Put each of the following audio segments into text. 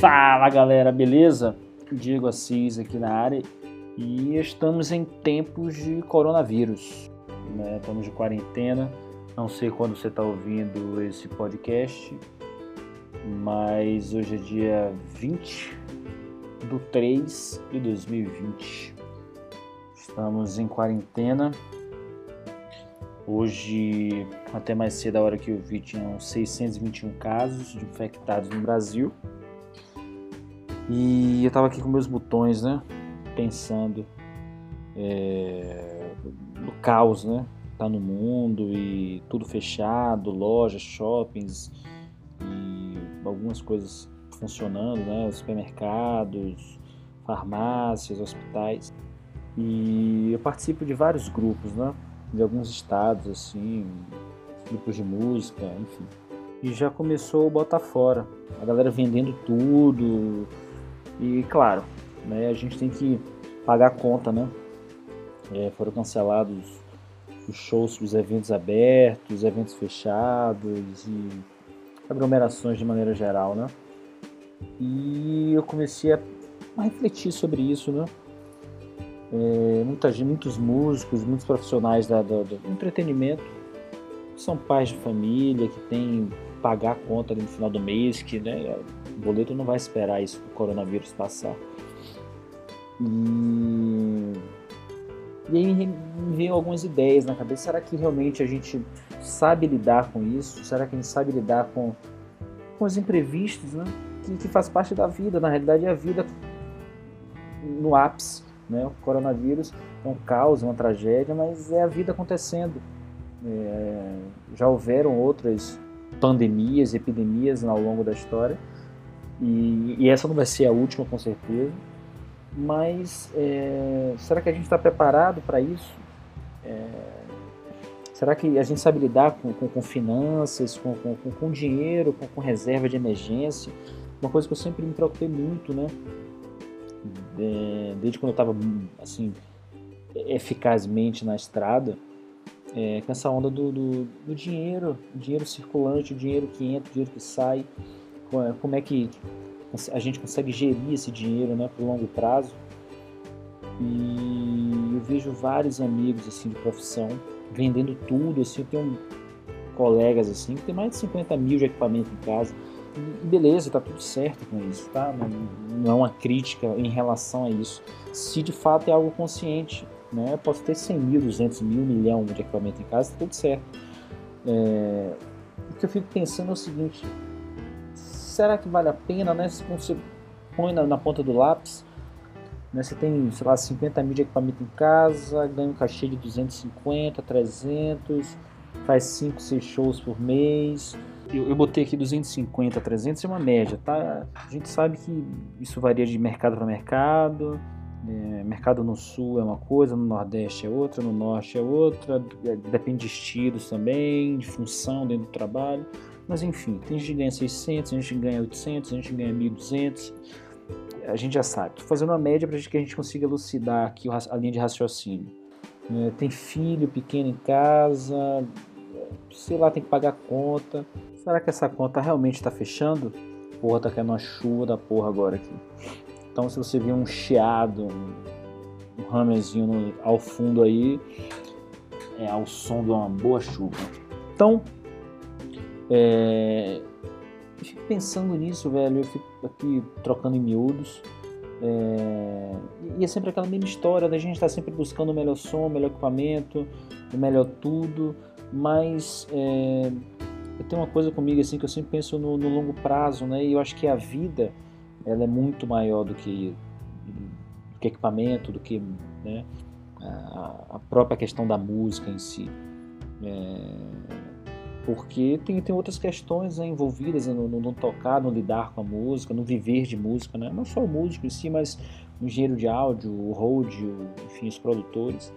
Fala galera, beleza? Diego Assis aqui na área e estamos em tempos de coronavírus, né? estamos de quarentena. Não sei quando você está ouvindo esse podcast, mas hoje é dia 20 do 3 de 2020. Estamos em quarentena. Hoje, até mais cedo, a hora que eu vi, tinham 621 casos infectados no Brasil. E eu tava aqui com meus botões, né? Pensando é, no caos, né? Tá no mundo e tudo fechado, lojas, shoppings e algumas coisas funcionando, né? Supermercados, farmácias, hospitais. E eu participo de vários grupos, né? De alguns estados, assim, grupos de música, enfim. E já começou o Bota Fora. A galera vendendo tudo, e claro, né, a gente tem que pagar a conta, né? É, foram cancelados os shows, os eventos abertos, os eventos fechados e aglomerações de maneira geral, né? E eu comecei a, refletir sobre isso, né? É, muita muitos músicos, muitos profissionais da, do, do entretenimento são pais de família que têm pagar a conta no final do mês, que né, o boleto não vai esperar isso o coronavírus passar. E, e aí me veio algumas ideias na cabeça. Será que realmente a gente sabe lidar com isso? Será que a gente sabe lidar com, com os imprevistos, né? Que, que faz parte da vida. Na realidade, é a vida no ápice. Né? O coronavírus é um caos, uma tragédia, mas é a vida acontecendo. É, já houveram outras pandemias, epidemias ao longo da história. E, e, essa não vai ser a última, com certeza. Mas é, será que a gente está preparado para isso? É, será que a gente sabe lidar com, com, com finanças, com, com, com dinheiro, com, reserva de emergência? Uma coisa que eu sempre me preocupei muito, né? É, desde quando eu estava assim eficazmente na estrada, é, com essa onda do, do, do, dinheiro, dinheiro circulante, o dinheiro que entra, o dinheiro que sai, como é que a gente consegue gerir esse dinheiro né, por longo prazo. E eu vejo vários amigos assim de profissão vendendo tudo, assim, eu tenho colegas assim que tem mais de 50 mil de equipamento em casa. E beleza, tá tudo certo com isso, tá? Não, não é uma crítica em relação a isso. Se de fato é algo consciente, né? Eu posso ter 100 mil, 200 mil, milhão de equipamento em casa, tá tudo certo. É... O que eu fico pensando é o seguinte: será que vale a pena, né? Se você põe na, na ponta do lápis, né? Você tem, sei lá, 50 mil de equipamento em casa, ganha um cachê de 250, 300, faz 5, 6 shows por mês. Eu, eu, botei aqui 250, 300 é uma média, tá? A gente sabe que isso varia de mercado para mercado. É, mercado no sul é uma coisa, no nordeste é outra, no norte é outra, depende de estilos também, de função dentro do trabalho. Mas enfim, tem gente que ganha 600, a gente ganha 800, a gente ganha 1.200. A gente já sabe. Estou fazendo uma média para que a gente consiga elucidar aqui a linha de raciocínio. É, tem filho pequeno em casa, sei lá, tem que pagar conta. Será que essa conta realmente está fechando? Porra, tá caindo uma chuva da porra agora aqui. Então, se você vê um chiado, um, um hammerzinho ao fundo aí, é ao som de uma boa chuva. Então, é, eu fico pensando nisso, velho. Eu fico aqui trocando em miúdos. É, e é sempre aquela mesma história da gente estar tá sempre buscando o melhor som, o melhor equipamento, o melhor tudo, mas é, eu tenho uma coisa comigo assim que eu sempre penso no, no longo prazo, né? E eu acho que a vida ela é muito maior do que, do que equipamento, do que né, a, a, própria questão da música em si. É, porque tem, tem outras questões né, envolvidas no, no, no, tocar, no lidar com a música, no viver de música, né? não só o músico em si, mas o engenheiro de áudio, o hold, enfim, os produtores.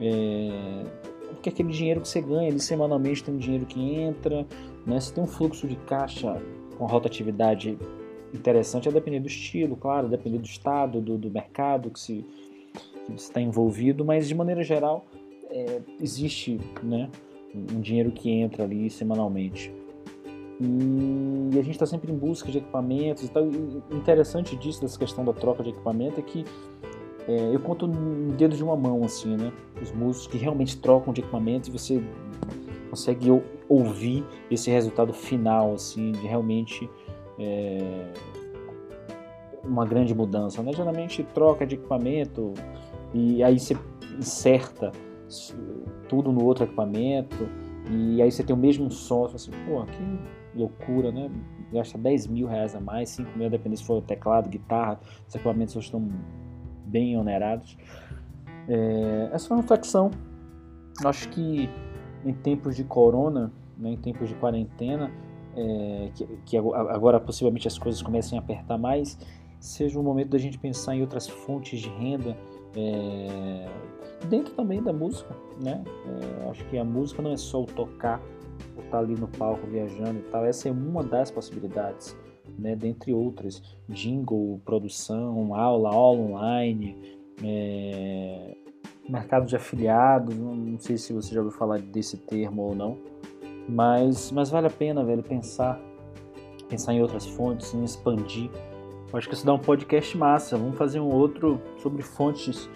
É, porque aquele dinheiro que você ganha semanalmente tem um dinheiro que entra, né? você tem um fluxo de caixa com rotatividade interessante é depender do estilo, claro, depender do estado, do, do mercado que, se, está envolvido, mas de maneira geral é, existe né, um dinheiro que entra ali semanalmente. E a gente está sempre em busca de equipamentos e tal. E interessante disso, dessa questão da troca de equipamento, é que é, eu conto no dedo de uma mão, assim, né? Os músicos que realmente trocam de equipamento e você consegue ouvir esse resultado final, assim, de realmente é, uma grande mudança. Né? Geralmente troca de equipamento e aí você inserta tudo no outro equipamento e aí você tem o mesmo você assim, pô, que loucura, né? Gasta 10 mil reais a mais, 5 mil, dependendo se for teclado, guitarra, os equipamentos estão bem onerados. É, essa é uma reflexão. Acho que em tempos de corona, né, em tempos de quarentena, é, que, que, agora possivelmente as coisas comecem a apertar mais, seja o momento da gente pensar em outras fontes de renda é, dentro também da música, né? É, acho que a música não é só o tocar, o estar tá ali no palco viajando e tal. Essa é uma das possibilidades, né? Dentre outras, jingle, produção, aula, aula online, é, mercado de afiliados, não, sei se você já ouviu falar desse termo ou não, mas, mas vale a pena, velho, pensar, pensar em outras fontes, em expandir. Acho que isso dá um podcast massa. Vamos fazer um outro sobre fontes,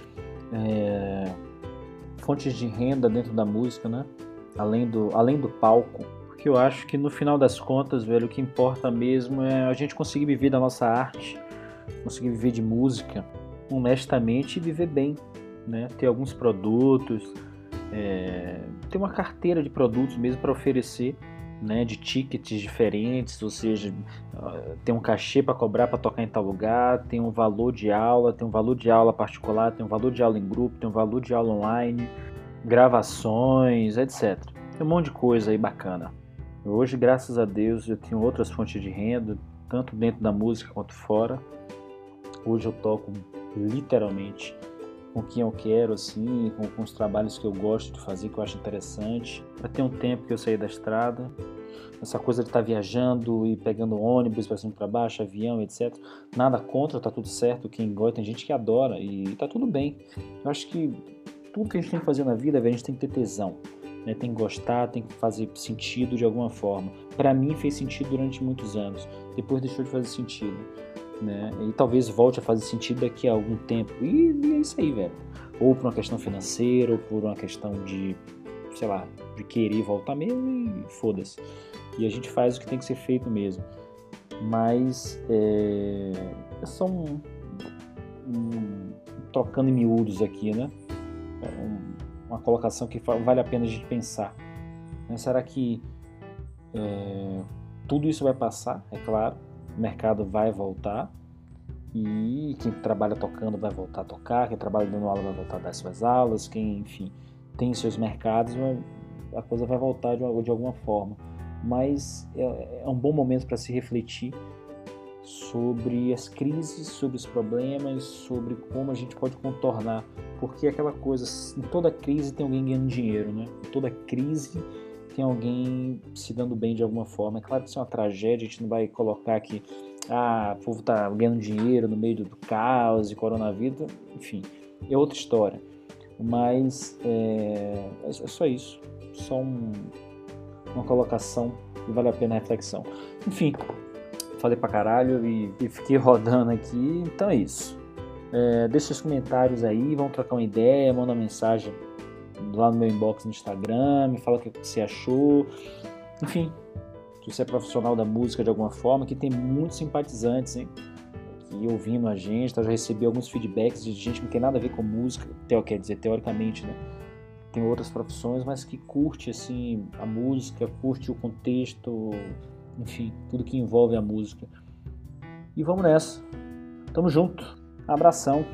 é, fontes de renda dentro da música, né? Além do, além do palco. Porque eu acho que no final das contas, velho, o que importa mesmo é a gente conseguir viver da nossa arte, conseguir viver de música honestamente e viver bem, né? ter alguns produtos, é, ter uma carteira de produtos mesmo para oferecer, né? de tickets diferentes, ou seja, tem um cachê para cobrar para tocar em tal lugar, tem um valor de aula, tem um valor de aula particular, tem um valor de aula em grupo, tem um valor de aula online, gravações, etc. Tem um monte de coisa aí bacana. Hoje, graças a Deus, eu tenho outras fontes de renda, tanto dentro da música quanto fora. Hoje eu toco literalmente com quem eu quero, assim, com, com, os trabalhos que eu gosto de fazer, que eu acho interessante. Já tem um tempo que eu saí da estrada, essa coisa de estar tá viajando e pegando ônibus para cima para baixo, avião, etc. Nada contra, tá tudo certo. Quem gosta, tem gente que adora e tá tudo bem. Eu acho que tudo que a gente tem que fazer na vida, a gente tem que ter tesão. Né? Tem que gostar, tem que fazer sentido de alguma forma. Para mim fez sentido durante muitos anos, depois deixou de fazer sentido né? E talvez volte a fazer sentido daqui a algum tempo. E, e é isso aí, velho. Ou por uma questão financeira, ou por uma questão de, sei lá, de querer voltar mesmo e foda-se. E a gente faz o que tem que ser feito mesmo. Mas é, só um, um, trocando em miúdos aqui, né? É um, uma colocação que vale a pena a gente pensar. Né? Será que é, tudo isso vai passar? É claro o mercado vai voltar e quem trabalha tocando vai voltar a tocar, quem trabalha dando aula vai voltar a dar suas aulas, quem, enfim, tem seus mercados, a coisa vai voltar de, de alguma forma. Mas é, é um bom momento para se refletir sobre as crises, sobre os problemas, sobre como a gente pode contornar, porque aquela coisa, em toda crise tem alguém ganhando dinheiro, né? Em toda crise tem alguém se dando bem de alguma forma. É claro que isso é uma tragédia, a gente não vai colocar que ah, o povo tá ganhando dinheiro no meio do caos e coronavírus, enfim, é outra história. Mas é, é só isso, só um, uma colocação que vale a pena a reflexão. Enfim, falei pra caralho e, e fiquei rodando aqui, então é isso. É, deixa os comentários aí, vamos trocar uma ideia, manda uma mensagem lá no meu inbox no Instagram, me fala o que você achou. Enfim, se você é profissional da música de alguma forma, que tem muitos simpatizantes, hein? Que ouvindo a gente, tá? já recebi alguns feedbacks de gente que não tem nada a ver com música, quer dizer, teoricamente, né? Tem outras profissões, mas que curte, assim, a música, curte o contexto, enfim, tudo que envolve a música. E vamos nessa. Tamo junto. Abração.